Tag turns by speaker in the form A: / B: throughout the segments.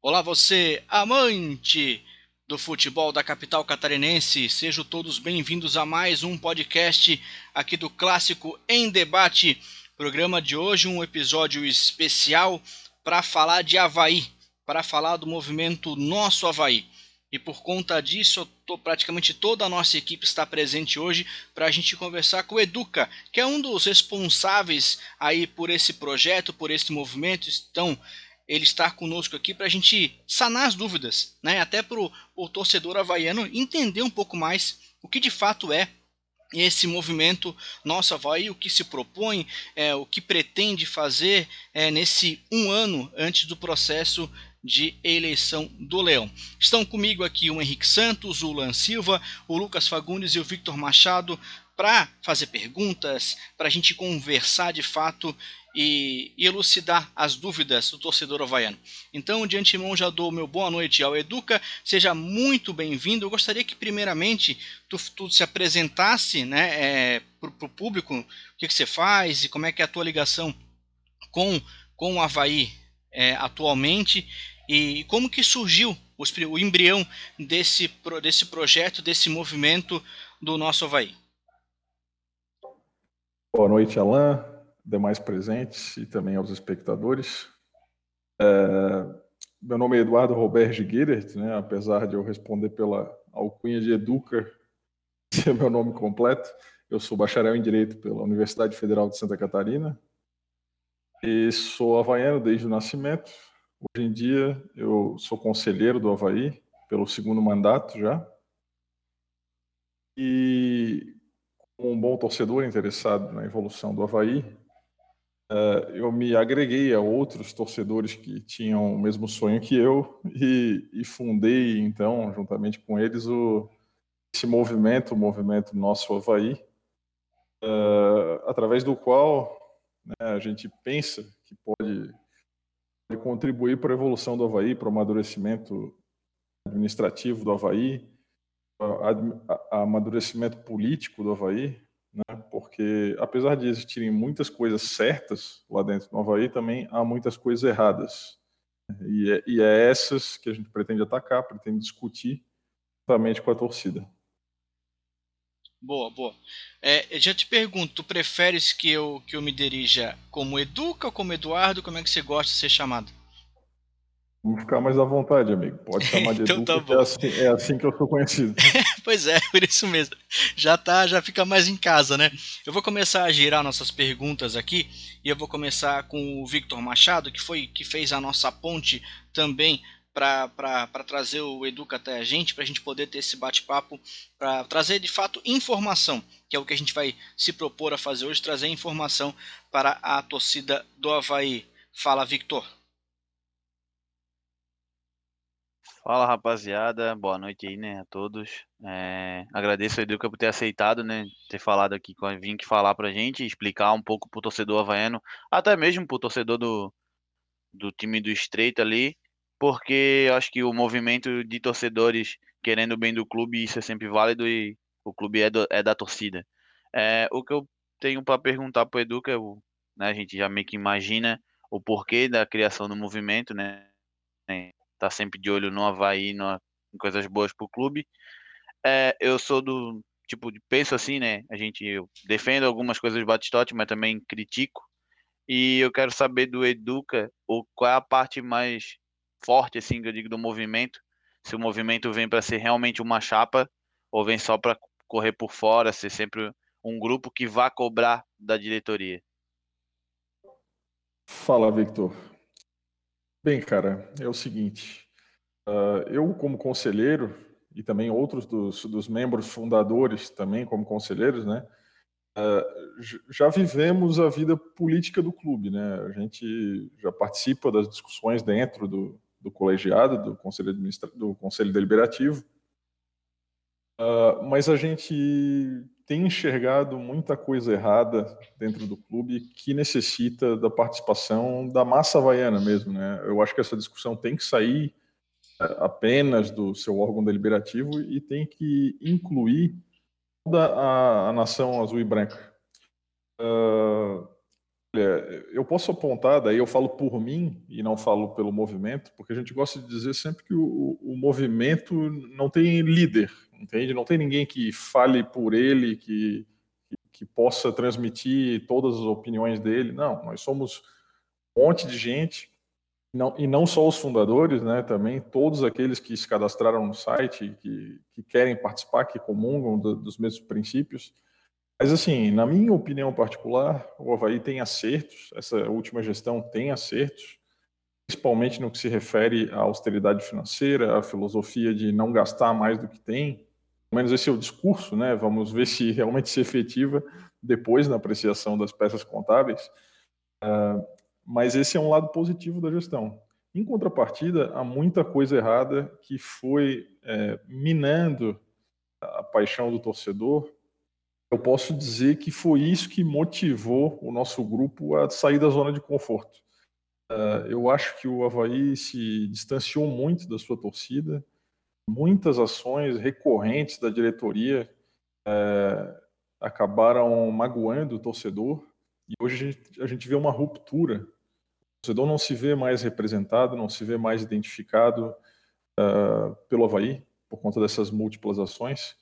A: Olá, você, amante do futebol da capital catarinense, sejam todos bem-vindos a mais um podcast aqui do Clássico em Debate. Programa de hoje, um episódio especial para falar de Havaí, para falar do movimento Nosso Havaí. E por conta disso, tô, praticamente toda a nossa equipe está presente hoje para a gente conversar com o Educa, que é um dos responsáveis aí por esse projeto, por esse movimento. Então, ele estar conosco aqui para a gente sanar as dúvidas, né? até para o torcedor havaiano entender um pouco mais o que de fato é esse movimento Nossa Havaí, o que se propõe, é, o que pretende fazer é, nesse um ano antes do processo de eleição do Leão. Estão comigo aqui o Henrique Santos, o Lan Silva, o Lucas Fagundes e o Victor Machado para fazer perguntas, para a gente conversar de fato e, elucidar as dúvidas do torcedor havaiano. Então, de antemão, já dou meu boa noite ao Educa, seja muito bem-vindo. Eu gostaria que, primeiramente, tu, tu se apresentasse né, é, para o público, o que, que, você faz e como é que é a tua ligação com, com o Havaí é, atualmente e como que surgiu o, embrião desse, desse projeto, desse movimento do nosso Havaí.
B: Boa noite, Alain demais presentes e também aos espectadores. É, meu nome é Eduardo Roberto Guirert, né, apesar de eu responder pela alcunha de Educa, ser meu nome completo. Eu sou bacharel em Direito pela Universidade Federal de Santa Catarina e sou havaiano desde o nascimento. Hoje em dia eu sou conselheiro do Havaí pelo segundo mandato já. E como um bom torcedor interessado na evolução do Havaí, eu me agreguei a outros torcedores que tinham o mesmo sonho que eu e, e fundei, então, juntamente com eles, o, esse movimento, o movimento Nosso Havaí, uh, através do qual né, a gente pensa que pode, pode contribuir para a evolução do Havaí, para o amadurecimento administrativo do Havaí, amadurecimento político do Havaí, né? porque apesar de existirem muitas coisas certas lá dentro do Havaí, também há muitas coisas erradas. E é, e é essas que a gente pretende atacar, pretende discutir juntamente com a torcida.
A: Boa, boa. É, eu já te pergunto, tu preferes que eu, que eu me dirija como Educa ou como Eduardo? Como é que você gosta de ser chamado?
B: Vamos ficar mais à vontade, amigo. Pode chamar de então, Edu, tá é, assim, é, assim, que eu sou conhecido.
A: pois é, por isso mesmo. Já tá, já fica mais em casa, né? Eu vou começar a girar nossas perguntas aqui e eu vou começar com o Victor Machado, que foi que fez a nossa ponte também para trazer o Educa até a gente, para a gente poder ter esse bate-papo, para trazer de fato informação, que é o que a gente vai se propor a fazer hoje, trazer informação para a torcida do Havaí. Fala, Victor.
C: Fala rapaziada, boa noite aí, né, a todos. É, agradeço ao Educa por ter aceitado, né, ter falado aqui, vir aqui falar pra gente, explicar um pouco pro torcedor havaiano, até mesmo pro torcedor do, do time do Estreito ali, porque eu acho que o movimento de torcedores querendo o bem do clube, isso é sempre válido e o clube é, do, é da torcida. É, o que eu tenho para perguntar pro Educa, né, a gente já meio que imagina o porquê da criação do movimento, né, tá sempre de olho no Havaí, no, em coisas boas pro clube. É, eu sou do tipo penso assim, né? A gente eu defendo algumas coisas do Batistote, mas também critico. E eu quero saber do Educa o qual é a parte mais forte assim que eu digo do movimento. Se o movimento vem para ser realmente uma chapa ou vem só para correr por fora, ser sempre um grupo que vá cobrar da diretoria.
B: Fala, Victor. Bem, cara, é o seguinte. Uh, eu, como conselheiro, e também outros dos, dos membros fundadores também como conselheiros, né? Uh, já vivemos a vida política do clube, né? A gente já participa das discussões dentro do, do colegiado, do conselho, administra do conselho deliberativo, uh, mas a gente tem enxergado muita coisa errada dentro do clube que necessita da participação da massa havaiana mesmo. Né? Eu acho que essa discussão tem que sair é, apenas do seu órgão deliberativo e tem que incluir toda a, a nação azul e branca. Uh, eu posso apontar, daí eu falo por mim e não falo pelo movimento, porque a gente gosta de dizer sempre que o, o movimento não tem líder, entende? Não tem ninguém que fale por ele, que, que, possa transmitir todas as opiniões dele. Não, nós somos um monte de gente, não, e não só os fundadores, né? Também todos aqueles que se cadastraram no site, que, que querem participar, que comungam do, dos mesmos princípios. Mas, assim, na minha opinião particular, o Havaí tem acertos, essa última gestão tem acertos, principalmente no que se refere à austeridade financeira, à filosofia de não gastar mais do que tem. Menos esse é o discurso, né? Vamos ver se realmente se efetiva depois na apreciação das peças contábeis. Uh, mas esse é um lado positivo da gestão. Em contrapartida, há muita coisa errada que foi é, minando a paixão do torcedor eu posso dizer que foi isso que motivou o nosso grupo a sair da zona de conforto. Uh, eu acho que o Havaí se distanciou muito da sua torcida, muitas ações recorrentes da diretoria uh, acabaram magoando o torcedor, e hoje a gente, a gente vê uma ruptura. O torcedor não se vê mais representado, não se vê mais identificado uh, pelo Havaí, por conta dessas múltiplas ações.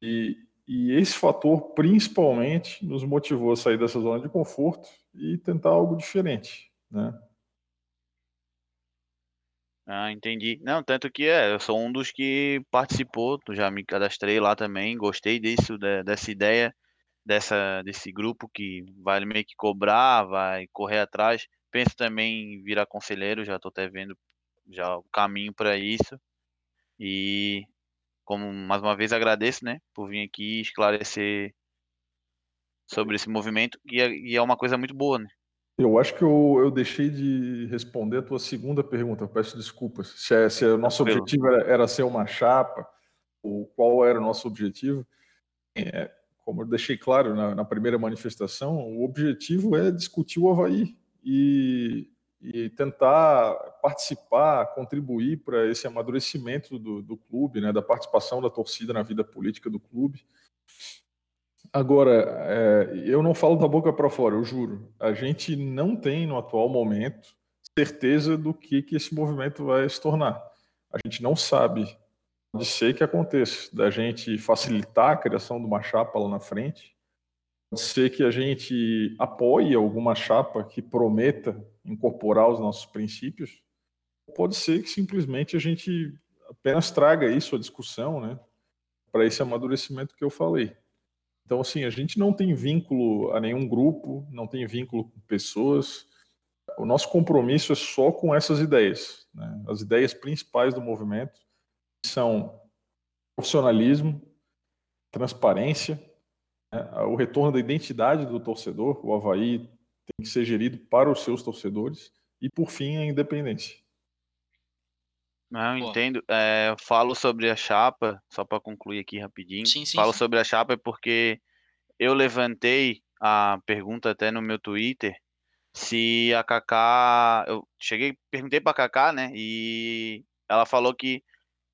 B: E, e esse fator, principalmente, nos motivou a sair dessa zona de conforto e tentar algo diferente, né?
C: Ah, entendi. Não, tanto que é, eu sou um dos que participou, já me cadastrei lá também, gostei disso, de, dessa ideia, dessa, desse grupo que vai meio que cobrar, vai correr atrás. Penso também em virar conselheiro, já estou até vendo já o caminho para isso. E como mais uma vez agradeço, né, por vir aqui esclarecer sobre esse movimento e é, e é uma coisa muito boa, né?
B: Eu acho que eu, eu deixei de responder a tua segunda pergunta, peço desculpas. Se, é, se é o nosso objetivo era, era, ser uma chapa, ou qual era o nosso objetivo, é, como eu deixei claro na, na, primeira manifestação, o objetivo é discutir o Havaí e, e tentar participar, contribuir para esse amadurecimento do, do clube, né, da participação da torcida na vida política do clube. Agora, é, eu não falo da boca para fora, eu juro. A gente não tem no atual momento certeza do que, que esse movimento vai se tornar. A gente não sabe. Pode ser que aconteça, da gente facilitar a criação de uma chapa lá na frente, Pode ser que a gente apoie alguma chapa que prometa incorporar os nossos princípios. Pode ser que simplesmente a gente apenas traga isso à discussão, né? Para esse amadurecimento que eu falei. Então, assim, a gente não tem vínculo a nenhum grupo, não tem vínculo com pessoas. O nosso compromisso é só com essas ideias. Né? As ideias principais do movimento são profissionalismo, transparência, né? O retorno da identidade do torcedor, o Havaí tem que ser gerido para os seus torcedores. E, por fim, a independência.
C: Não, entendo. É, eu falo sobre a chapa, só para concluir aqui rapidinho.
A: Sim, sim,
C: falo
A: sim.
C: sobre a chapa porque eu levantei a pergunta até no meu Twitter se a Kaká. Eu cheguei, perguntei para a Kaká, né? E ela falou que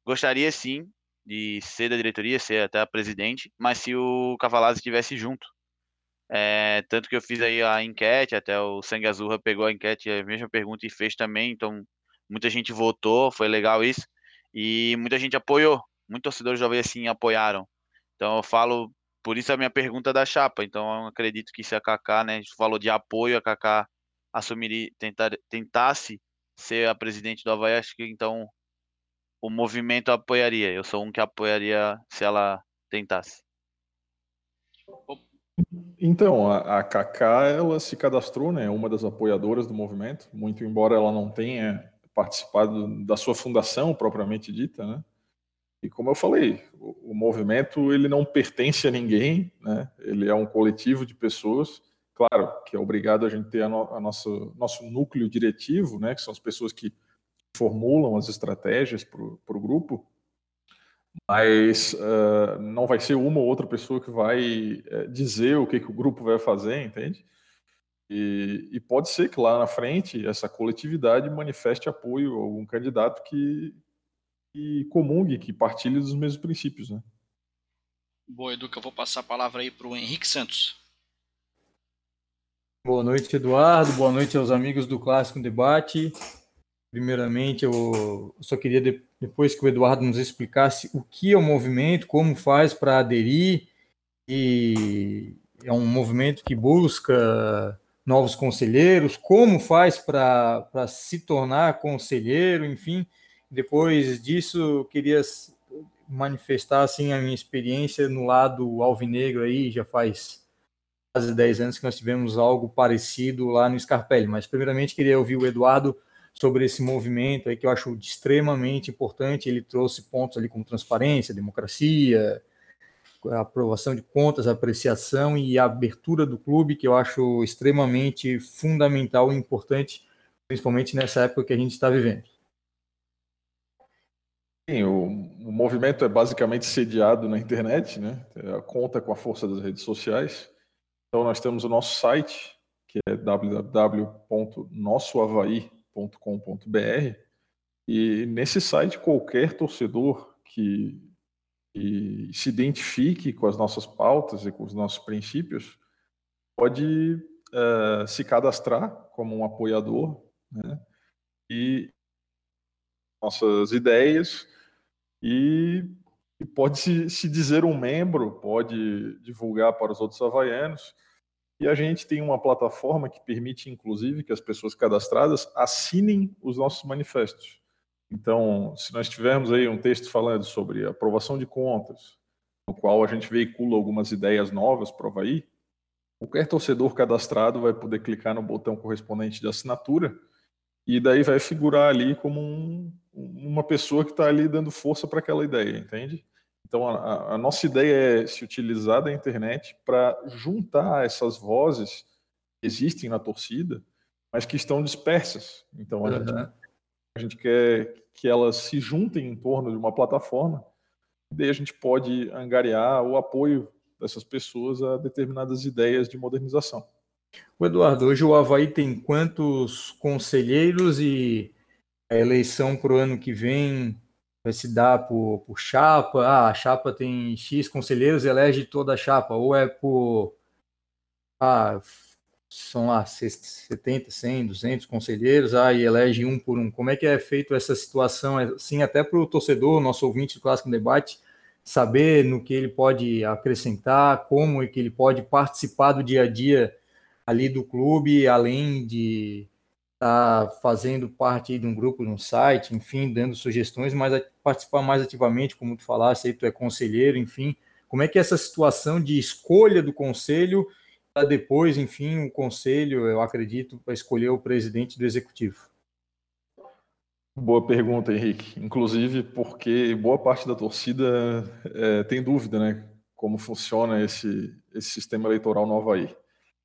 C: gostaria sim de ser da diretoria, ser até a presidente, mas se o Cavalazzi estivesse junto. É, tanto que eu fiz aí a enquete, até o Sangue Azurra pegou a enquete, a mesma pergunta e fez também, então muita gente votou, foi legal isso, e muita gente apoiou, muitos torcedores já assim apoiaram. Então eu falo, por isso a minha pergunta da chapa, então eu acredito que se a Kaká, né, falou de apoio, a Kaká assumiria, tentar, tentasse ser a presidente do Havaí, acho que então o movimento apoiaria. Eu sou um que apoiaria se ela tentasse.
B: Então, a, a Kaká, ela se cadastrou, né, uma das apoiadoras do movimento, muito embora ela não tenha participado da sua fundação propriamente dita, né? E como eu falei, o, o movimento ele não pertence a ninguém, né? Ele é um coletivo de pessoas, claro, que é obrigado a gente ter a, no, a nosso nosso núcleo diretivo, né, que são as pessoas que formulam as estratégias para o grupo, mas uh, não vai ser uma ou outra pessoa que vai uh, dizer o que, que o grupo vai fazer, entende? E, e, pode ser que lá na frente essa coletividade manifeste apoio a algum candidato que, que comungue, que partilhe dos mesmos princípios, né?
A: Boa, Educa, eu vou passar a palavra aí para o Henrique Santos.
D: Boa noite, Eduardo. Boa noite aos amigos do Clássico Debate. Primeiramente, eu só queria, depois que o Eduardo nos explicasse o que é o movimento, como faz para aderir, e é um movimento que busca novos conselheiros, como faz para se tornar conselheiro, enfim. Depois disso, queria manifestar assim, a minha experiência no lado alvinegro aí, já faz quase 10 anos que nós tivemos algo parecido lá no Scarpelli. Mas, primeiramente, queria ouvir o Eduardo sobre esse movimento aí que eu acho extremamente importante. Ele trouxe pontos ali como transparência, democracia, aprovação de contas, apreciação e abertura do clube, que eu acho extremamente fundamental e importante, principalmente nessa época que a gente está vivendo.
B: Sim, o, o, movimento é basicamente sediado na internet, né? É, conta com a força das redes sociais. Então nós temos o nosso site, que é www.nossoavaí.com.br, e nesse site qualquer torcedor que e se identifique com as nossas pautas e com os nossos princípios, pode uh, se cadastrar como um apoiador né, e nossas ideias e, e pode se, se, dizer um membro, pode divulgar para os outros havaianos. E a gente tem uma plataforma que permite, inclusive, que as pessoas cadastradas assinem os nossos manifestos. Então, se nós tivermos aí um texto falando sobre aprovação de contas, no qual a gente veicula algumas ideias novas para o qualquer torcedor cadastrado vai poder clicar no botão correspondente de assinatura e daí vai figurar ali como um, uma pessoa que está ali dando força para aquela ideia, entende? Então, a, a, nossa ideia é se utilizar da internet para juntar essas vozes que existem na torcida, mas que estão dispersas. Então, a uhum. gente a gente quer que elas se juntem em torno de uma plataforma, e daí a gente pode angariar o apoio dessas pessoas a determinadas ideias de modernização.
D: O Eduardo, hoje o Havaí tem quantos conselheiros e a eleição para o ano que vem vai se dar por, por chapa? Ah, a chapa tem X conselheiros, elege toda a chapa, ou é por ah, são lá 70, 100, 200 conselheiros, aí ah, elege um por um. Como é que é feito essa situação, assim, até para o torcedor, nosso ouvinte do Clássico Debate, saber no que ele pode acrescentar, como é que ele pode participar do dia a dia ali do clube, além de estar tá fazendo parte de um grupo, de um site, enfim, dando sugestões, mas participar mais ativamente, como tu falaste, aí tu é conselheiro, enfim. Como é que é essa situação de escolha do conselho depois, enfim, o conselho, eu acredito, para escolher o presidente do executivo?
B: Boa pergunta, Henrique. Inclusive porque boa parte da torcida é, tem dúvida, né? Como funciona esse, esse sistema eleitoral no Havaí.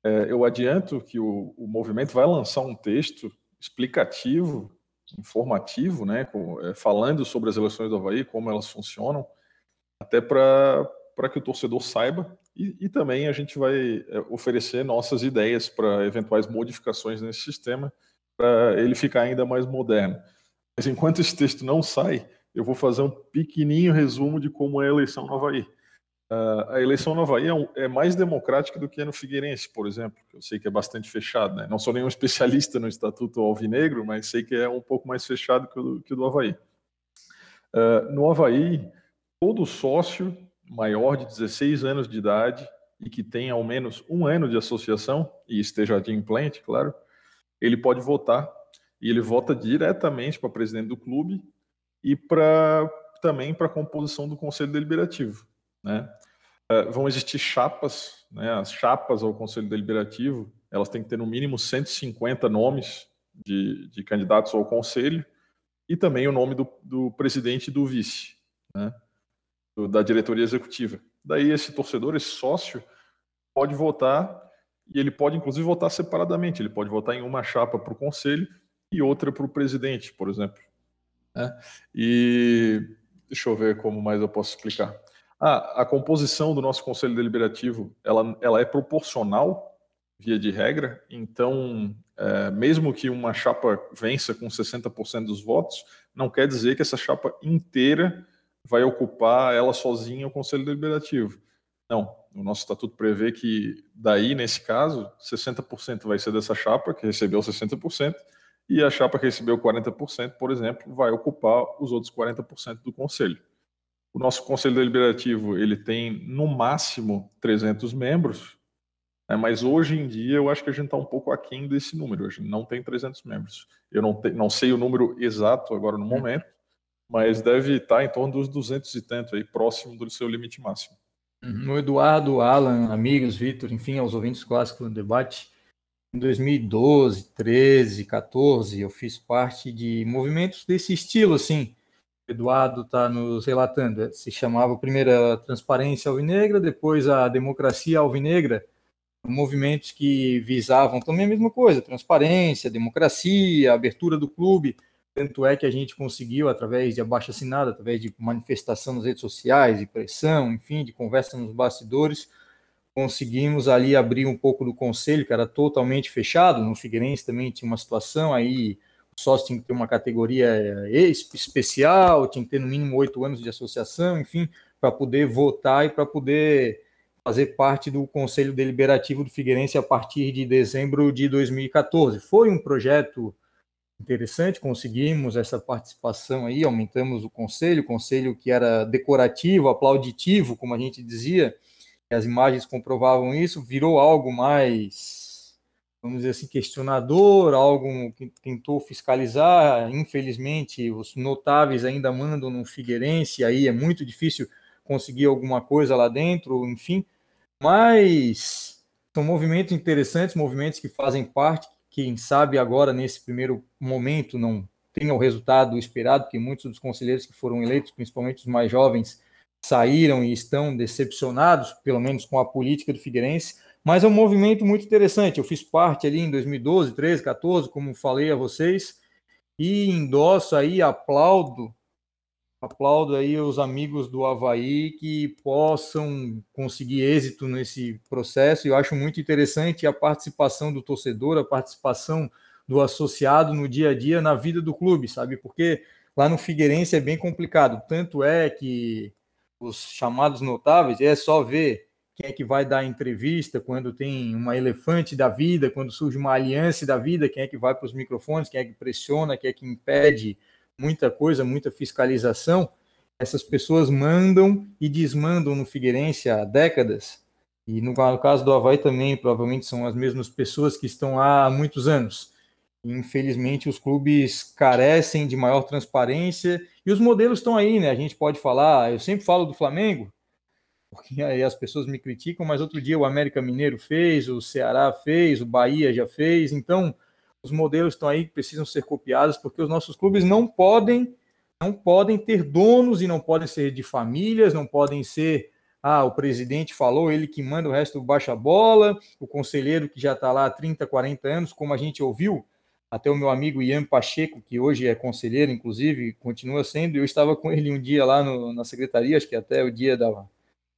B: É, eu adianto que o, o movimento vai lançar um texto explicativo, informativo, né? Com, é, falando sobre as eleições do Havaí, como elas funcionam, até para para que o torcedor saiba e, e também a gente vai é, oferecer nossas ideias para eventuais modificações nesse sistema para ele ficar ainda mais moderno. Mas enquanto esse texto não sai, eu vou fazer um pequenininho resumo de como é a eleição no Havaí. Uh, a eleição no Havaí é, um, é, mais democrática do que no Figueirense, por exemplo, que eu sei que é bastante fechado. Né? Não sou nenhum especialista no Estatuto Alvinegro, mas sei que é um pouco mais fechado que o, que o do Havaí. Uh, no Havaí, todo sócio maior de 16 anos de idade e que tenha ao menos um ano de associação e esteja adimplente, claro, ele pode votar e ele vota diretamente para presidente do clube e para também para a composição do conselho deliberativo, né? Uh, vão existir chapas, né? As chapas ao conselho deliberativo, elas têm que ter no mínimo 150 nomes de, de candidatos ao conselho e também o nome do, do presidente e do vice, né? Da diretoria executiva. Daí esse torcedor, esse sócio, pode votar e ele pode inclusive votar separadamente. Ele pode votar em uma chapa para o conselho e outra para o presidente, por exemplo. É. E deixa eu ver como mais eu posso explicar. Ah, a composição do nosso conselho deliberativo ela, ela é proporcional via de regra. Então, é, mesmo que uma chapa vença com 60% dos votos, não quer dizer que essa chapa inteira vai ocupar ela sozinha o Conselho Deliberativo. Não, o nosso estatuto prevê que daí, nesse caso, 60% vai ser dessa chapa, que recebeu 60%, e a chapa que recebeu 40%, por exemplo, vai ocupar os outros 40% do conselho. O nosso conselho deliberativo ele tem no máximo 300 membros, né, mas hoje em dia eu acho que a gente está um pouco aquém desse número. A gente não tem 300 membros. Eu não, te, não sei o número exato agora no momento, mas deve estar em torno dos 200 e tanto aí, próximo do seu limite máximo.
D: Uhum. O Eduardo, Alan, amigos, Vitor, enfim, aos ouvintes clássicos do debate, em 2012, 13, 14, eu fiz parte de movimentos desse estilo, assim. O Eduardo está nos relatando. Se chamava primeiro a Transparência Alvinegra, depois a Democracia Alvinegra. Movimentos que visavam também a mesma coisa: transparência, democracia, abertura do clube. Tanto é que a gente conseguiu, através de abaixo assinado, através de manifestação nas redes sociais, de pressão, enfim, de conversa nos bastidores, conseguimos ali abrir um pouco do conselho, que era totalmente fechado. No Figueirense também tinha uma situação, aí o sócio tinha que ter uma categoria especial, tinha que ter no mínimo oito anos de associação, enfim, para poder votar e para poder fazer parte do Conselho Deliberativo do Figueirense a partir de dezembro de 2014. Foi um projeto interessante, conseguimos essa participação aí, aumentamos o conselho, conselho que era decorativo, aplauditivo, como a gente dizia, as imagens comprovavam isso, virou algo mais, vamos dizer assim, questionador, algo que tentou fiscalizar, infelizmente os notáveis ainda mandam no Figueirense, aí é muito difícil conseguir alguma coisa lá dentro, enfim, mas são movimentos interessantes, movimentos que fazem parte, quem sabe agora, nesse primeiro momento, não tenha o resultado esperado, porque muitos dos conselheiros que foram eleitos, principalmente os mais jovens, saíram e estão decepcionados, pelo menos com a política do Figueirense, mas é um movimento muito interessante. Eu fiz parte ali em 2012, 13, 14, como falei a vocês, e endosso aí, aplaudo aplaudo aí os amigos do Havaí que possam conseguir êxito nesse processo. Eu acho muito interessante a participação do torcedor, a participação do associado no dia a dia na vida do clube, sabe? Porque lá no Figueirense é bem complicado. Tanto é que os chamados notáveis é só ver quem é que vai dar entrevista quando tem uma elefante da vida, quando surge uma aliança da vida, quem é que vai para os microfones, quem é que pressiona, quem é que impede muita coisa, muita fiscalização, essas pessoas mandam e desmandam no Figueirense há décadas, e no, caso do Havaí também, provavelmente são as mesmas pessoas que estão lá há muitos anos. Infelizmente, os clubes carecem de maior transparência e os modelos estão aí, né? A gente pode falar, eu sempre falo do Flamengo, porque aí as pessoas me criticam, mas outro dia o América Mineiro fez, o Ceará fez, o Bahia já fez, então os modelos estão aí precisam ser copiados, porque os nossos clubes não podem não podem ter donos e não podem ser de famílias, não podem ser ah, o presidente falou, ele que manda o resto baixa a bola, o conselheiro que já está lá há 30, 40 anos, como a gente ouviu, até o meu amigo Ian Pacheco, que hoje é conselheiro, inclusive, continua sendo, eu estava com ele um dia lá no, na secretaria, acho que até o dia da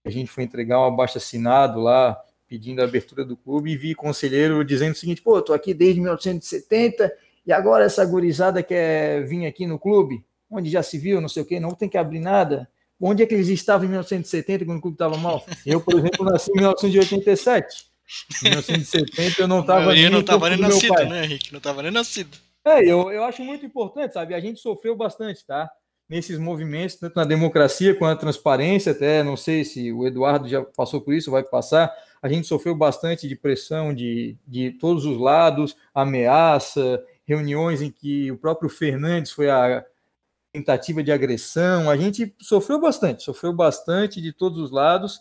D: a gente foi entregar um abaixo assinado lá pedindo a abertura do clube e vi conselheiro dizendo o seguinte: pô, tô aqui desde 1970 e agora essa gurizada quer vir aqui no clube, onde já se viu, não sei o quê, não tem que abrir nada. Onde é que eles estavam em 1970 quando o clube estava mal? Eu, por exemplo, nasci em 1987. Em 1970 eu não estava
A: nem. Eu não estava nem nascido, né, Henrique? Não estava nem nascido.
D: É, eu, eu acho muito importante, sabe? A gente sofreu bastante, tá? nesses movimentos, tanto na democracia quanto na transparência, até não sei se o Eduardo já passou por isso, vai passar, a gente sofreu bastante de pressão de, de todos os lados, ameaça, reuniões em que o próprio Fernandes foi a tentativa de agressão, a gente sofreu bastante, sofreu bastante de todos os lados,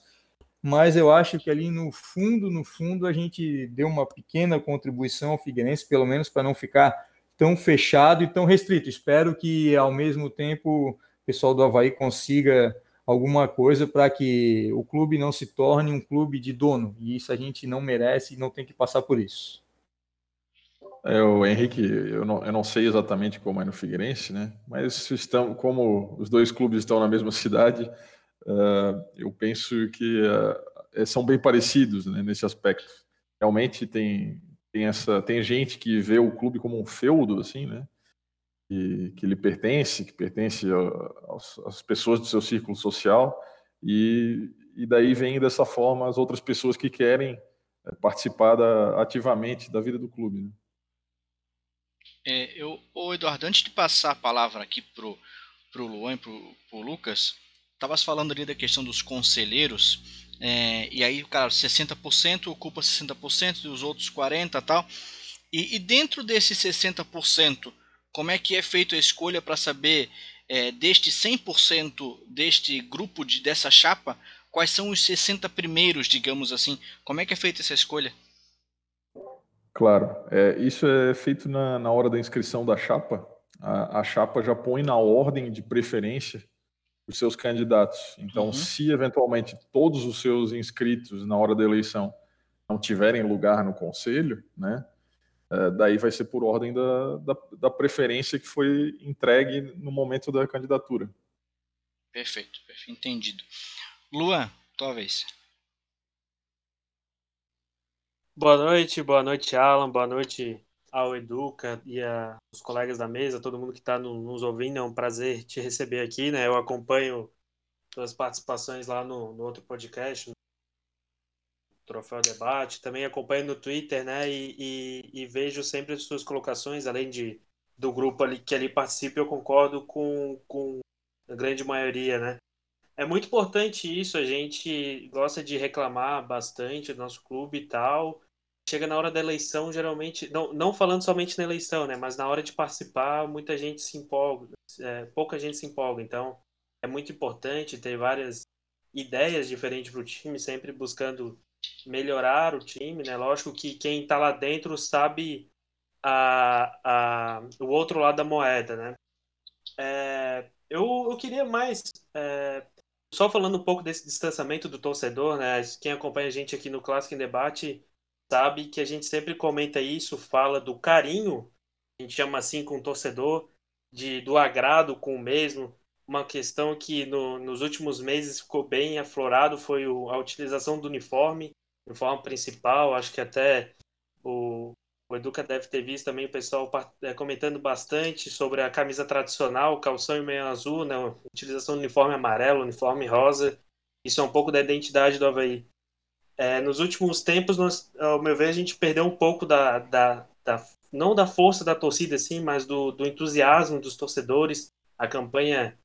D: mas eu acho que ali no fundo, no fundo, a gente deu uma pequena contribuição ao Figueirense, pelo menos para não ficar tão fechado e tão restrito. Espero que, ao mesmo tempo, o pessoal do Havaí consiga alguma coisa para que o clube não se torne um clube de dono. E isso a gente não merece e não tem que passar por isso.
B: É, o Henrique, eu não, eu não sei exatamente como é no Figueirense, né? Mas estão, como os dois clubes estão na mesma cidade, uh, eu penso que uh, são bem parecidos né, nesse aspecto. Realmente tem tem essa tem gente que vê o clube como um feudo assim né que, que lhe pertence que pertence às pessoas do seu círculo social e, e daí vem dessa forma as outras pessoas que querem é, participar da, ativamente da vida do clube. Né?
A: É, eu, ô Eduardo, antes de passar a palavra aqui pro, pro Luan e pro, pro Lucas, estavas falando ali da questão dos conselheiros, é, e aí, cara, 60% ocupa 60% e os outros 40% e tal. E, e dentro desses 60%, como é que é feita a escolha para saber é, deste 100% deste grupo, de, dessa chapa, quais são os 60 primeiros, digamos assim? Como é que é feita essa escolha?
B: Claro, é, isso é feito na, na hora da inscrição da chapa. A, a chapa já põe na ordem de preferência os seus candidatos. Então, uhum. se eventualmente todos os seus inscritos na hora da eleição não tiverem lugar no conselho, né, é, daí vai ser por ordem da, da, da, preferência que foi entregue no momento da candidatura.
A: Perfeito, perfeito entendido. Luan, tua vez.
E: Boa noite, boa noite, Alan, boa noite ao Educa e aos colegas da mesa, todo mundo que está nos ouvindo, é um prazer te receber aqui, né? Eu acompanho suas participações lá no, no outro podcast, no Troféu Debate, também acompanho no Twitter, né? E, e, e, vejo sempre as suas colocações, além de do grupo ali que ali participa, eu concordo com, com a grande maioria, né? É muito importante isso, a gente gosta de reclamar bastante do nosso clube e tal, chega na hora da eleição, geralmente, não, não falando somente na eleição, né, mas na hora de participar, muita gente se empolga, é, pouca gente se empolga. Então, é muito importante ter várias ideias diferentes para o time, sempre buscando melhorar o time, né? Lógico que quem está lá dentro sabe a, a, o outro lado da moeda, né? É, eu, eu queria mais, é, só falando um pouco desse distanciamento do torcedor, né? Quem acompanha a gente aqui no Clássico em Debate sabe que a gente sempre comenta isso, fala do carinho, a gente chama assim com o torcedor, de, do agrado com o mesmo. Uma questão que no, nos últimos meses ficou bem aflorado foi o, a utilização do uniforme, uniforme principal. Acho que até o, o Educa deve ter visto também o pessoal é, comentando bastante sobre a camisa tradicional, calção e meio azul, né? Utilização do uniforme amarelo, uniforme rosa. Isso é um pouco da identidade do Havaí. É, nos últimos tempos, nós, ao meu ver, a gente perdeu um pouco da, da, da não da força da torcida, assim, mas do, do entusiasmo dos torcedores. A campanha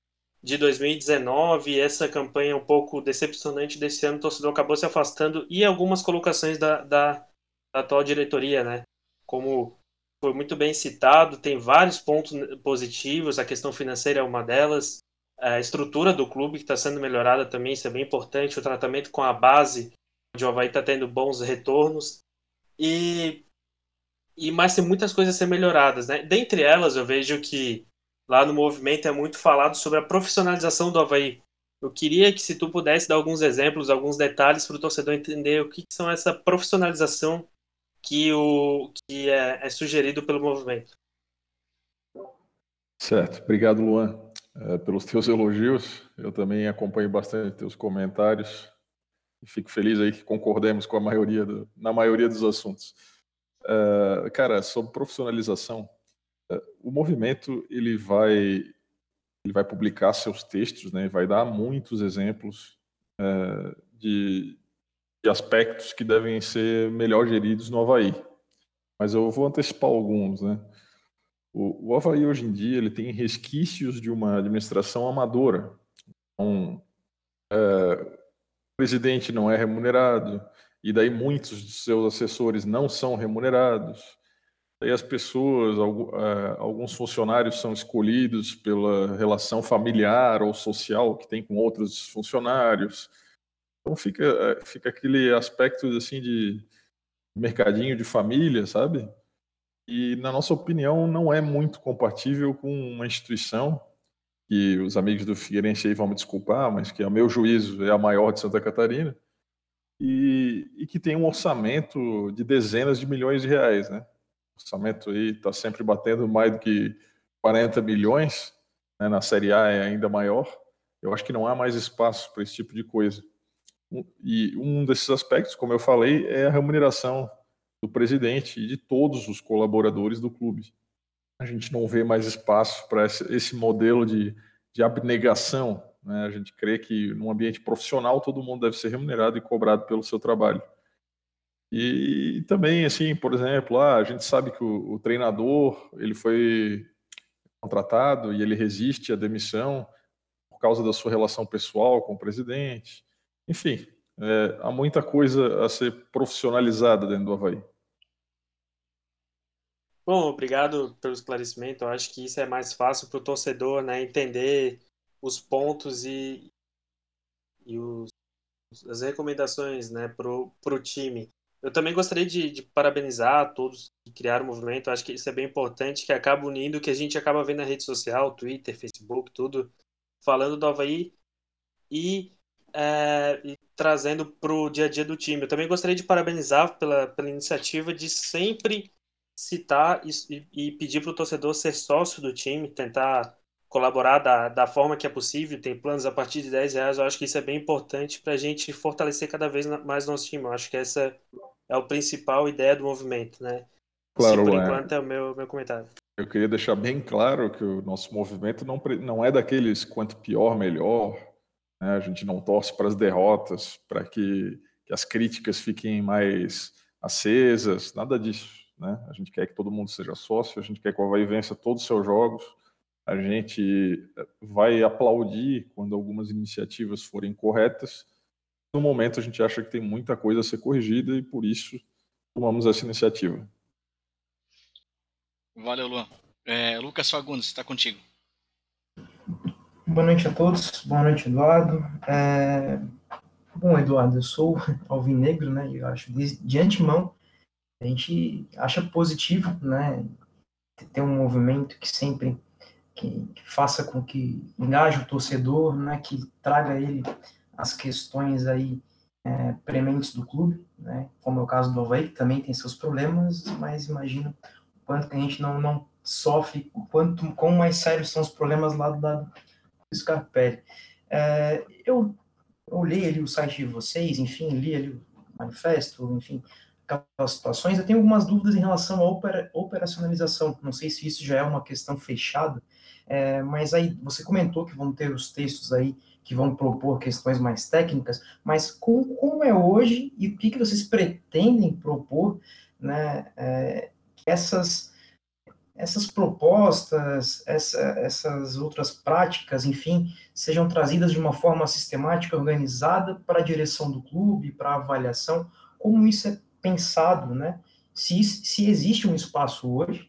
E: de 2019, essa campanha um pouco decepcionante desse ano, o torcedor acabou se afastando e algumas colocações da, da, da atual diretoria, né? Como foi muito bem citado, tem vários pontos positivos, a questão financeira é uma delas, a estrutura do clube que está sendo melhorada também, isso é bem importante, o tratamento com a base onde o Havaí está tendo bons retornos. E, e mais tem muitas coisas a ser melhoradas. Né? Dentre elas, eu vejo que lá no movimento é muito falado sobre a profissionalização do Havaí. Eu queria que se tu pudesse dar alguns exemplos, alguns detalhes para o torcedor entender o que, que, são essa profissionalização que, o, que é, é sugerido pelo movimento.
B: Certo, obrigado Luan é, pelos teus elogios. Eu também acompanho bastante teus comentários fico feliz aí que concordemos com a maioria do, na maioria dos assuntos. Uh, cara, sobre profissionalização, o movimento ele vai ele vai publicar seus textos, né? Vai dar muitos exemplos uh, de, de aspectos que devem ser melhor geridos no Havaí. Mas eu vou antecipar alguns, né? O, o Havaí hoje em dia ele tem resquícios de uma administração amadora. Então, presidente não é remunerado, e daí muitos dos seus assessores não são remunerados. Daí as pessoas, é, alguns funcionários são escolhidos pela relação familiar ou social que tem com outros funcionários. Então fica, é, fica aquele aspecto assim de mercadinho de família, sabe? E na nossa opinião não é muito compatível com uma instituição que os amigos do Figueirense aí vão me desculpar, mas que, a meu juízo, é a maior de Santa Catarina, e, e que tem um orçamento de dezenas de milhões de reais, né? Orçamento aí está sempre batendo mais do que 40 milhões, né? na Série A é ainda maior. Eu acho que não há mais espaço para esse tipo de coisa. E um desses aspectos, como eu falei, é a remuneração do presidente e de todos os colaboradores do clube a gente não vê mais espaço para esse, modelo de, de abnegação Né? A gente crê que num ambiente profissional todo mundo deve ser remunerado e cobrado pelo seu trabalho. E, e também, assim, por exemplo, ah, a gente sabe que o, o treinador ele foi contratado e ele resiste à demissão por causa da sua relação pessoal com o presidente. Enfim, é, há muita coisa a ser profissionalizada dentro do Havaí.
E: Bom, obrigado pelo esclarecimento. Eu acho que isso é mais fácil para o torcedor né, entender os pontos e, e os, as recomendações né, para o time. Eu também gostaria de, de, parabenizar todos que criaram o movimento. Acho que isso é bem importante, que acaba unindo o que a gente acaba vendo na rede social, Twitter, Facebook, tudo, falando do Havaí e, é, e trazendo para o dia a dia do time. Eu também gostaria de parabenizar pela, pela iniciativa de sempre citar e, e pedir para o torcedor ser sócio do time, tentar colaborar da, da forma que é possível, tem planos a partir de 10 reais, eu acho que isso é bem importante para a gente fortalecer cada vez mais nosso time. Eu acho que essa é a principal ideia do movimento, né?
B: Claro,
E: Sim, por é. enquanto é o meu, meu comentário.
B: Eu queria deixar bem claro que o nosso movimento não, não é daqueles quanto pior, melhor. Né? A gente não torce para as derrotas, para que, que as críticas fiquem mais acesas, nada disso. Né? A gente quer que todo mundo seja sócio, a gente quer que o Havaí vença todos os seus jogos, a gente eh, vai aplaudir quando algumas iniciativas forem corretas. No momento, a gente acha que tem muita coisa a ser corrigida e, por isso, tomamos essa iniciativa.
A: Valeu, Luan. É, Lucas Fagundes, está contigo.
F: Boa noite a todos, boa noite, Eduardo. É... Bom, Eduardo, eu sou alvinegro, né? Eu acho de, de antemão a gente acha positivo, né, ter um movimento que sempre que, que, faça com que engaje o torcedor, né, que traga ele as questões aí é, prementes do clube, né, como é o caso do Havaí, que também tem seus problemas, mas imagino o quanto que a gente não, não sofre, o quanto, quão mais sérios são os problemas lá do lado do Scarpelli. É, eu olhei ali o site de vocês, enfim, li ali o manifesto, enfim, aquelas situações, eu tenho algumas dúvidas em relação à opera, operacionalização. Não sei se isso já é uma questão fechada, é, mas aí você comentou que vão ter os textos aí que vão propor questões mais técnicas, mas com, como é hoje e o que, que vocês pretendem propor, né, é, essas essas propostas, essa, essas outras práticas, enfim, sejam trazidas de uma forma sistemática, organizada para a direção do clube, para a avaliação, como isso é pensado, né? Se, se existe um espaço hoje,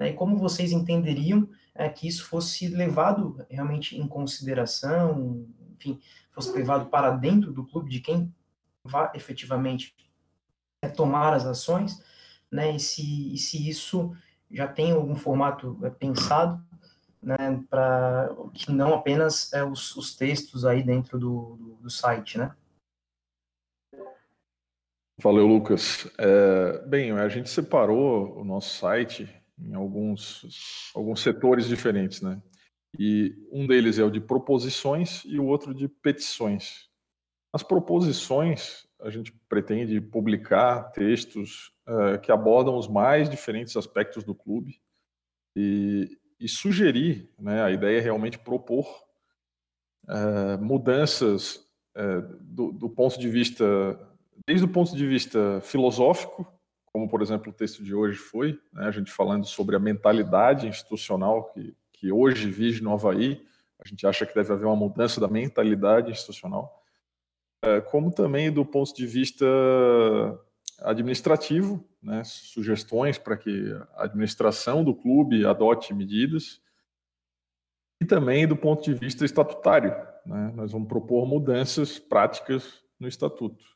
F: né, e como vocês entenderiam é, que isso fosse levado realmente em consideração, enfim, fosse levado para dentro do clube de quem vai efetivamente é, tomar as ações, né? E se, e se isso já tem algum formato é, pensado, né? Para que não apenas é, os, os textos aí dentro do, do, do site, né?
B: Valeu, Lucas. É, bem, a gente separou o nosso site em alguns, alguns setores diferentes, né? E um deles é o de proposições e o outro de petições. As proposições, a gente pretende publicar textos uh, que abordam os mais diferentes aspectos do clube e, e sugerir, né? A ideia é realmente propor uh, mudanças uh, do, do ponto de vista desde o ponto de vista filosófico, como por exemplo o texto de hoje foi, né, a gente falando sobre a mentalidade institucional que, que hoje vive no Havaí, a gente acha que deve haver uma mudança da mentalidade institucional, é, como também do ponto de vista administrativo, né, sugestões para que a administração do clube adote medidas, e também do ponto de vista estatutário. Né, nós vamos propor mudanças práticas no estatuto.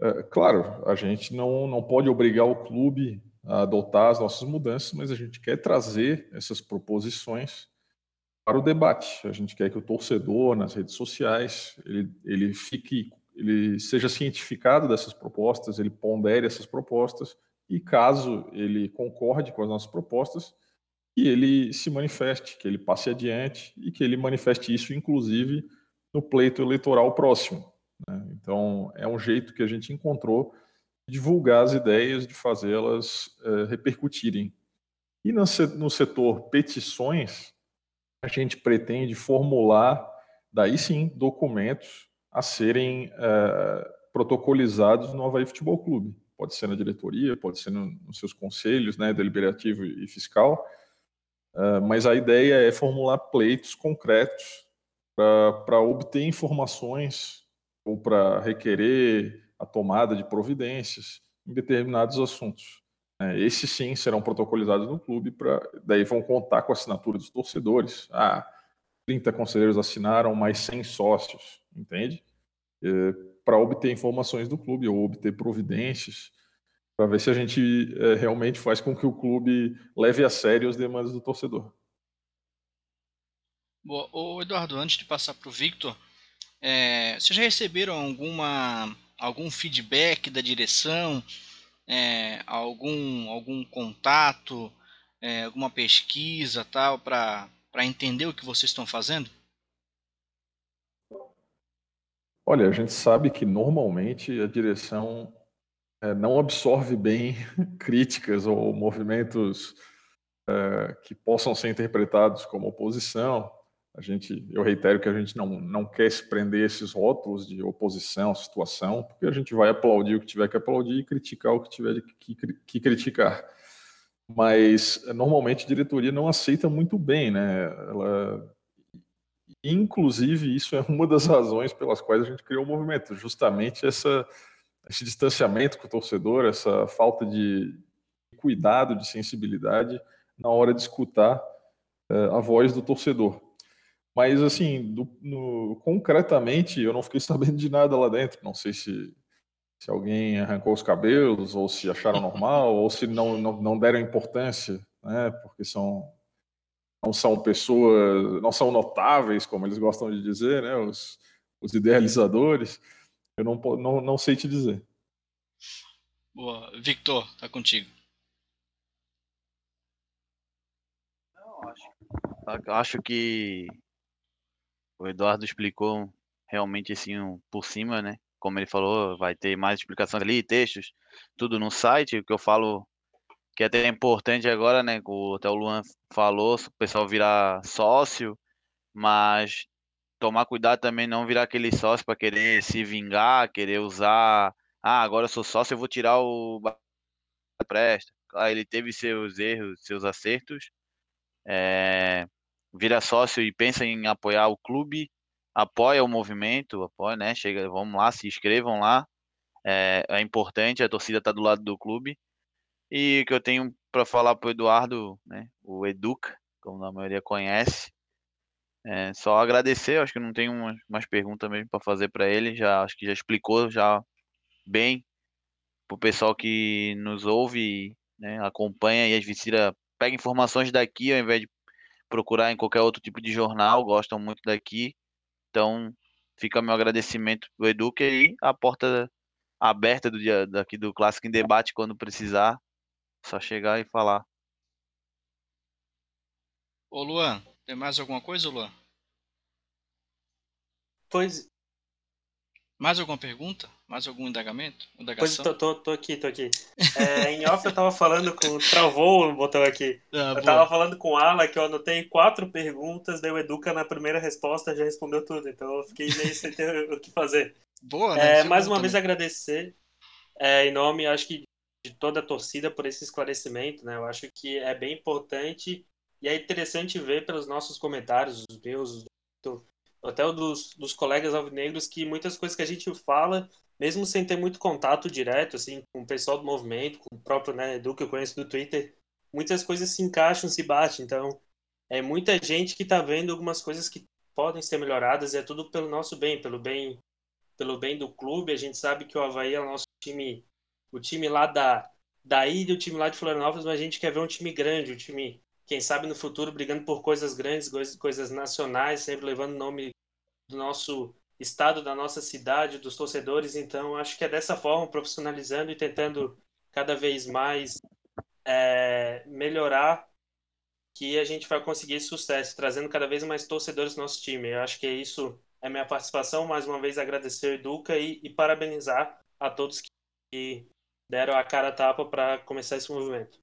B: É, claro, a gente não, não pode obrigar o clube a adotar as nossas mudanças, mas a gente quer trazer essas proposições para o debate. A gente quer que o torcedor nas redes sociais ele, ele fique, ele seja cientificado dessas propostas, ele pondere essas propostas e caso ele concorde com as nossas propostas, que ele se manifeste, que ele passe adiante e que ele manifeste isso, inclusive, no pleito eleitoral próximo. Né? Então, é um jeito que a gente encontrou de divulgar as ideias, de fazê-las é, repercutirem. E no, setor petições, a gente pretende formular daí sim documentos a serem é, protocolizados no Havaí Futebol Clube. Pode ser na diretoria, pode ser no, nos seus conselhos, né, deliberativo e fiscal, é, mas a ideia é formular pleitos concretos para obter informações ou para requerer a tomada de providências em determinados assuntos. É, esses sim serão protocolizados no clube, pra, daí vão contar com a assinatura dos torcedores. Ah, 30 conselheiros assinaram, mais 100 sócios, entende? É, para obter informações do clube ou obter providências, para ver se a gente é, realmente faz com que o clube leve a sério as demandas do torcedor.
A: Boa. Ô, Eduardo, antes de passar para o Victor, é, vocês já receberam alguma, algum feedback da direção, é, algum, algum contato, é, alguma pesquisa tal para entender o que vocês estão fazendo?
B: Olha, a gente sabe que normalmente a direção é, não absorve bem críticas ou movimentos é, que possam ser interpretados como oposição. A gente, eu reitero que a gente não, não quer se prender esses rótulos de oposição, situação, porque a gente vai aplaudir o que tiver que aplaudir e criticar o que tiver que, que, que criticar. Mas normalmente a diretoria não aceita muito bem, né? Ela, inclusive, isso é uma das razões pelas quais a gente criou o movimento, justamente essa, esse distanciamento com o torcedor, essa falta de cuidado, de sensibilidade na hora de escutar uh, a voz do torcedor. Mas, assim, do, no, concretamente, eu não fiquei sabendo de nada lá dentro. Não sei se, se alguém arrancou os cabelos, ou se acharam normal, ou se não, não, não deram importância, né? Porque são, não são pessoas, não são notáveis, como eles gostam de dizer, né? Os, os idealizadores. Eu não, não, não sei te dizer.
A: Boa. Victor, tá contigo.
C: acho que o Eduardo explicou realmente assim um, por cima, né? Como ele falou, vai ter mais explicações ali, textos, tudo no site. O que eu falo que é até importante agora, né? O, até o Luan falou, o pessoal virar sócio, mas tomar cuidado também não virar aquele sócio para querer se vingar, querer usar. Ah, agora eu sou sócio, eu vou tirar o presta. Ah, ele teve seus erros, seus acertos. É, vira sócio e pensa em apoiar o clube, apoia o movimento, apoia, né? Chega, vamos lá, se inscrevam lá. É, é importante, a torcida está do lado do clube. E o que eu tenho para falar para o Eduardo, né? O Educa, como a maioria conhece. É, só agradecer, acho que não tenho umas perguntas mesmo para fazer para ele, já acho que já explicou já bem para o pessoal que nos ouve, né, acompanha e às vezes pega informações daqui ao invés de procurar em qualquer outro tipo de jornal, gostam muito daqui. Então, fica meu agradecimento do Eduque e a porta aberta do dia daqui do Clássico em Debate quando precisar. Só chegar e falar.
A: Ô Luan, tem mais alguma coisa, Luan?
E: Pois.
A: Mais alguma pergunta? Mais algum indagamento?
E: Pois tô, tô, tô aqui, tô aqui. É, em off eu tava falando com. Travou o botão aqui. Ah, eu tava falando com o Ala que eu anotei quatro perguntas, daí o Educa na primeira resposta já respondeu tudo, então eu fiquei meio sem ter o que fazer.
A: Boa, né?
E: É, mais uma vez agradecer é, em nome, acho que de toda a torcida por esse esclarecimento, né? Eu acho que é bem importante e é interessante ver pelos nossos comentários, os meus, do, até o dos, dos colegas alvinegros, que muitas coisas que a gente fala mesmo sem ter muito contato direto, assim, com o pessoal do movimento, com o próprio, né, Edu, que eu conheço do Twitter, muitas coisas se encaixam, se batem. Então, é muita gente que está vendo algumas coisas que podem ser melhoradas e é tudo pelo nosso bem, pelo bem pelo bem do clube. A gente sabe que o Havaí é o nosso time, o time lá da, da ilha, o time lá de Florianópolis, mas a gente quer ver um time grande, um time, quem sabe no futuro, brigando por coisas grandes, coisas nacionais, sempre levando nome do nosso estado da nossa cidade, dos torcedores. Então, acho que é dessa forma, profissionalizando e tentando cada vez mais é, melhorar, que a gente vai conseguir sucesso, trazendo cada vez mais torcedores no nosso time. Eu acho que é isso, é minha participação. Mais uma vez, agradecer o Educa e, e parabenizar a todos que deram a cara a tapa para começar esse movimento.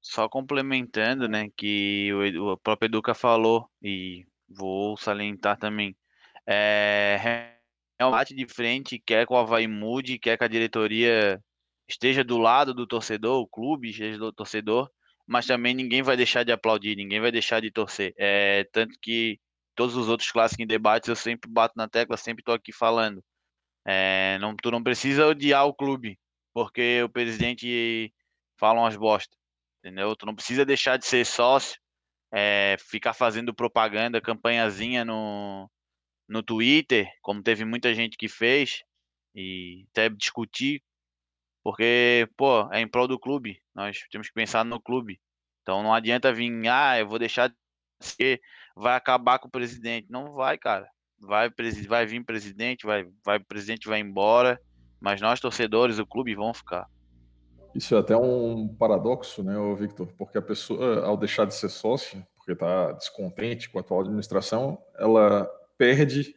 C: Só complementando, né, que o, o próprio Educa falou, e vou salientar também. É, bate de frente, quer que o Havaí mude, quer que a diretoria esteja do lado do torcedor, o clube esteja do torcedor, mas também ninguém vai deixar de aplaudir, ninguém vai deixar de torcer. É, tanto que todos os outros clássicos em debates eu sempre bato na tecla, sempre estou aqui falando. É, não, tu não precisa odiar o clube, porque o presidente fala umas bosta, entendeu? Tu não precisa deixar de ser sócio, é, ficar fazendo propaganda, campanhazinha no, no Twitter, como teve muita gente que fez, e até discutir, porque, pô, é em prol do clube, nós temos que pensar no clube. Então não adianta vir, ah, eu vou deixar de ser, vai acabar com o presidente. Não vai, cara. Vai, vai vir presidente, vai, vai presidente vai embora, mas nós torcedores, o clube vão ficar.
B: Isso é até um paradoxo, né, Victor? Porque a pessoa, ao deixar de ser sócia, porque está descontente com a atual administração, ela perde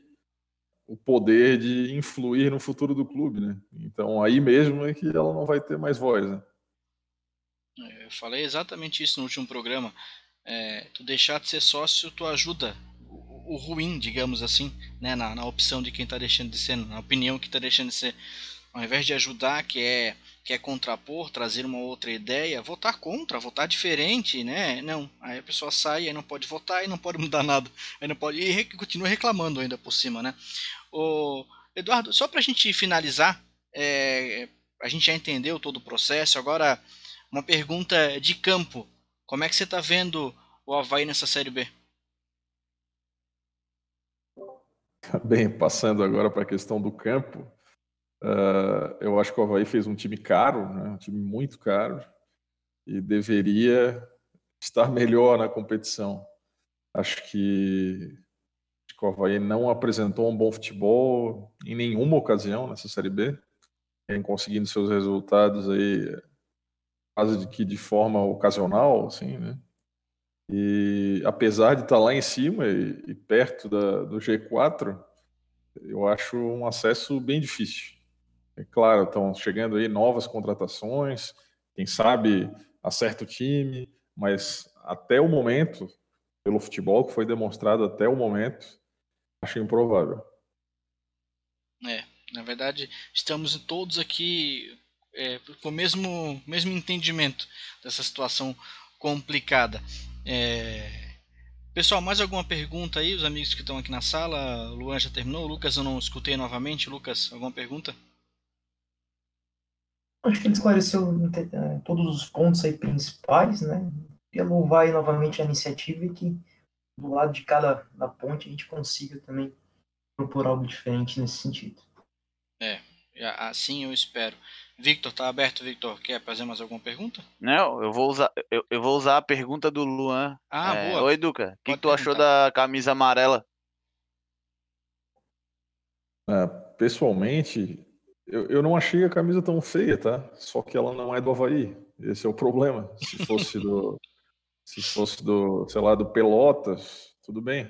B: o poder de influir no futuro do clube, né? Então aí mesmo é que ela não vai ter mais voz, né?
A: Eu falei exatamente isso no último programa. É, tu deixar de ser sócio, tu ajuda o, o ruim, digamos assim, né? Na, na opção de quem está deixando de ser, na opinião que está deixando de ser. Ao invés de ajudar, que é quer contrapor, trazer uma outra ideia, votar contra, votar diferente, né? Não, aí a pessoa sai, aí não pode votar, e não pode mudar nada, aí não pode e continua reclamando ainda por cima, né? O Eduardo, só para a gente finalizar, é, a gente já entendeu todo o processo. Agora, uma pergunta de campo: como é que você está vendo o Havaí nessa série B?
B: Bem, passando agora para a questão do campo, Uh, eu acho que o Havaí fez um time caro, né? um time muito caro, e deveria estar melhor na competição. Acho que, acho que o Havaí não apresentou um bom futebol em nenhuma ocasião nessa Série B, vem conseguindo seus resultados aí quase que de forma ocasional, assim, né? E apesar de estar lá em cima e, e perto da, do G4, eu acho um acesso bem difícil. É claro, estão chegando aí novas contratações, quem sabe acerta o time, mas até o momento, pelo futebol que foi demonstrado até o momento, acho improvável.
A: É, na verdade, estamos todos aqui é, com o mesmo, mesmo entendimento dessa situação complicada. É... Pessoal, mais alguma pergunta aí? Os amigos que estão aqui na sala, o Luan já terminou, o Lucas eu não escutei novamente. Lucas, alguma pergunta?
F: Acho que ele esclareceu é, todos os pontos aí principais, né? Queria louvar aí novamente a iniciativa e que do lado de cada da ponte a gente consiga também propor algo diferente nesse sentido.
A: É, assim eu espero. Victor, tá aberto, Victor. Quer fazer mais alguma pergunta?
C: Não, eu vou usar, eu, eu vou usar a pergunta do Luan.
A: Ah, é, boa.
C: Oi, Duca. O que, que, tu achou da camisa amarela?
B: É, pessoalmente, eu, eu não achei a camisa tão feia, tá? Só que ela não é do Havaí. Esse é o problema. Se fosse do, se fosse do, sei lá, do Pelotas, tudo bem.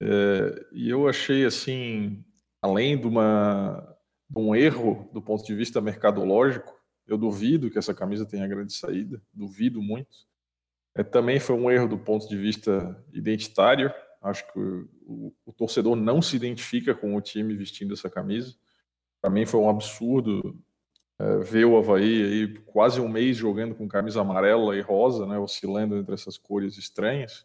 B: É, e eu achei assim, além de, uma, de um erro do ponto de vista mercadológico, eu duvido que essa camisa tenha grande saída, duvido muito. É, também foi um erro do ponto de vista identitário. Acho que o, o, o torcedor não se identifica com o time vestindo essa camisa. Para mim foi um absurdo é, ver o Havaí aí quase um mês jogando com camisa amarela e rosa, né, oscilando entre essas cores estranhas.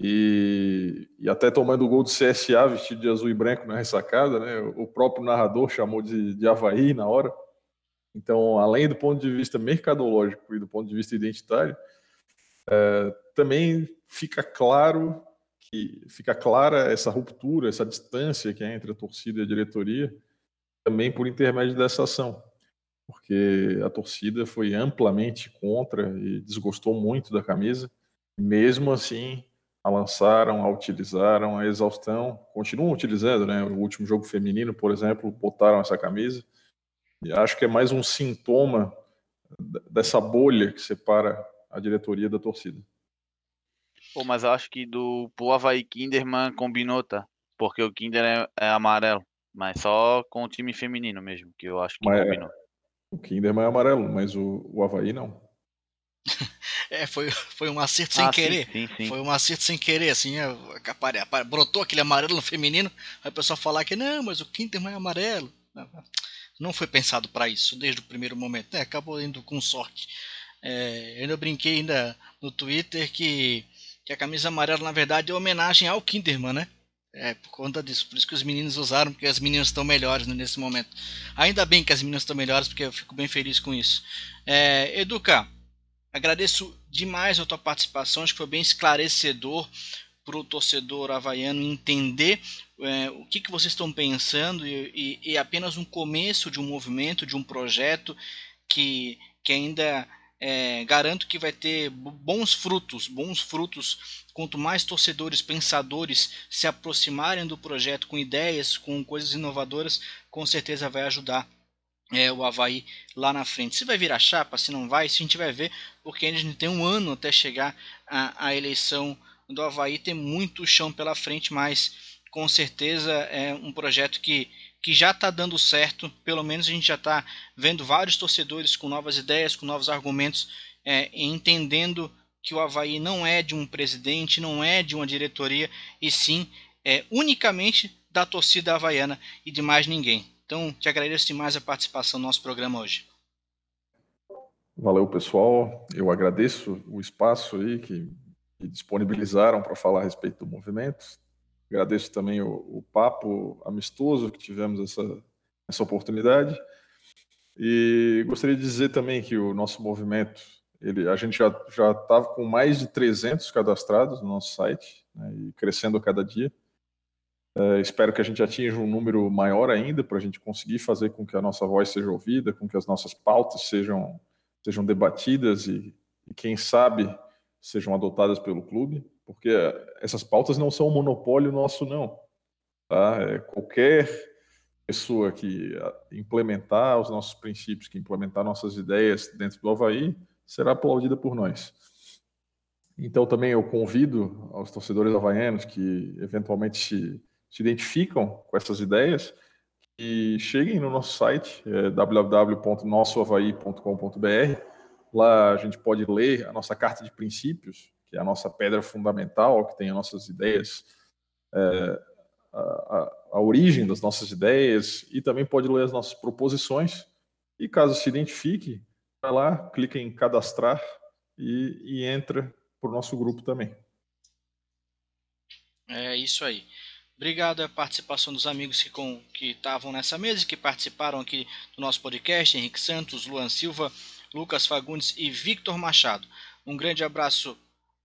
B: E, e até tomando o gol do CSA vestido de azul e branco na ressacada, né, o próprio narrador chamou de, de Havaí na hora. Então, além do ponto de vista mercadológico e do ponto de vista identitário, é, também fica claro que fica clara essa ruptura, essa distância que é entre a torcida e a diretoria, também por intermédio dessa ação, porque a torcida foi amplamente contra e desgostou muito da camisa. Mesmo assim, a lançaram, a utilizaram, a exaustão, continuam utilizando, né? O último jogo feminino, por exemplo, botaram essa camisa. E acho que é mais um sintoma dessa bolha que separa a diretoria da torcida.
C: Pô, mas acho que do pro Havaí Kinderman combinou, tá? Porque o Kinder é, é amarelo. Mas só com o time feminino mesmo, que eu acho que mas, combinou.
B: O Kinderman é amarelo, mas o, o Havaí não.
A: É, foi, foi um acerto sem
C: Ah,
A: querer.
C: Sim, sim, sim.
A: Foi um acerto sem querer, assim, é, apare- apare- brotou aquele amarelo no feminino, aí o pessoal falar que não, mas o Kinterman é amarelo. Não foi pensado para isso desde o primeiro momento, né? acabou indo com sorte. É, eu ainda brinquei ainda no Twitter que, que a camisa amarela na verdade é homenagem ao Kinderman, né? É, por conta disso, por isso que os meninos usaram, porque as meninas estão melhores né, nesse momento. Ainda bem que as meninas estão melhores, porque eu fico bem feliz com isso. É, Educa, agradeço demais a tua participação, acho que foi bem esclarecedor para o torcedor havaiano entender é, o que, que vocês estão pensando e, e, e apenas um começo de um movimento, de um projeto que, que ainda é, garanto que vai ter bons frutos, bons frutos quanto mais torcedores pensadores se aproximarem do projeto com ideias, com coisas inovadoras, com certeza vai ajudar é, o Havaí lá na frente. Se vai virar chapa, se não vai, se a gente vai ver, porque a gente tem um ano até chegar a eleição do Havaí, tem muito chão pela frente, mas com certeza é um projeto que, que já está dando certo, pelo menos a gente já está vendo vários torcedores com novas ideias, com novos argumentos, é, entendendo que o Havaí não é de um presidente, não é de uma diretoria, e sim é unicamente da torcida havaiana e de mais ninguém. Então, te agradeço demais a participação no nosso programa hoje.
B: Valeu, pessoal. Eu agradeço o espaço aí que, que disponibilizaram para falar a respeito do movimento. Agradeço também o, o, papo amistoso que tivemos essa, essa oportunidade. E gostaria de dizer também que o nosso movimento, ele, a gente já estava com mais de 300 cadastrados no nosso site, né, e crescendo a cada dia. É, espero que a gente atinja um número maior ainda para a gente conseguir fazer com que a nossa voz seja ouvida, com que as nossas pautas sejam, sejam debatidas e, e quem sabe, sejam adotadas pelo clube, porque essas pautas não são um monopólio nosso, não. Tá? É, qualquer pessoa que implementar os nossos princípios, que implementar nossas ideias dentro do Havaí, será aplaudida por nós. Então, também eu convido aos torcedores havaianos que eventualmente se se identificam com essas ideias, e cheguem no nosso site, é. Lá a gente pode ler a nossa carta de princípios, que é a nossa pedra fundamental, que tem as nossas ideias, é, a, a, a, origem das nossas ideias, e também pode ler as nossas proposições. E caso se identifique, vai lá, clica em cadastrar e, e entra para o nosso grupo também.
A: É isso aí. Obrigado a participação dos amigos que com, que estavam nessa mesa, que participaram aqui do nosso podcast, Henrique Santos, Luan Silva, Lucas Fagundes e Victor Machado. Um grande abraço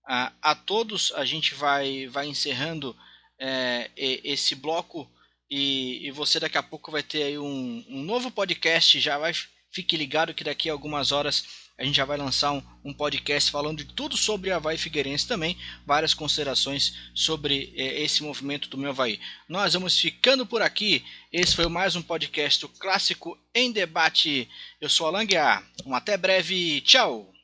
A: a, a todos. A gente vai, vai encerrando é, esse bloco e, e, você daqui a pouco vai ter aí um, um novo podcast. Já vai fique ligado que daqui a algumas horas a gente já vai lançar um, um, podcast falando de tudo sobre Havaí Figueirense também, várias considerações sobre eh, esse movimento do meu Havaí. Nós vamos ficando por aqui. Esse foi mais um podcast Clássico em Debate. Eu sou Alan Guiar. Um até breve. Tchau!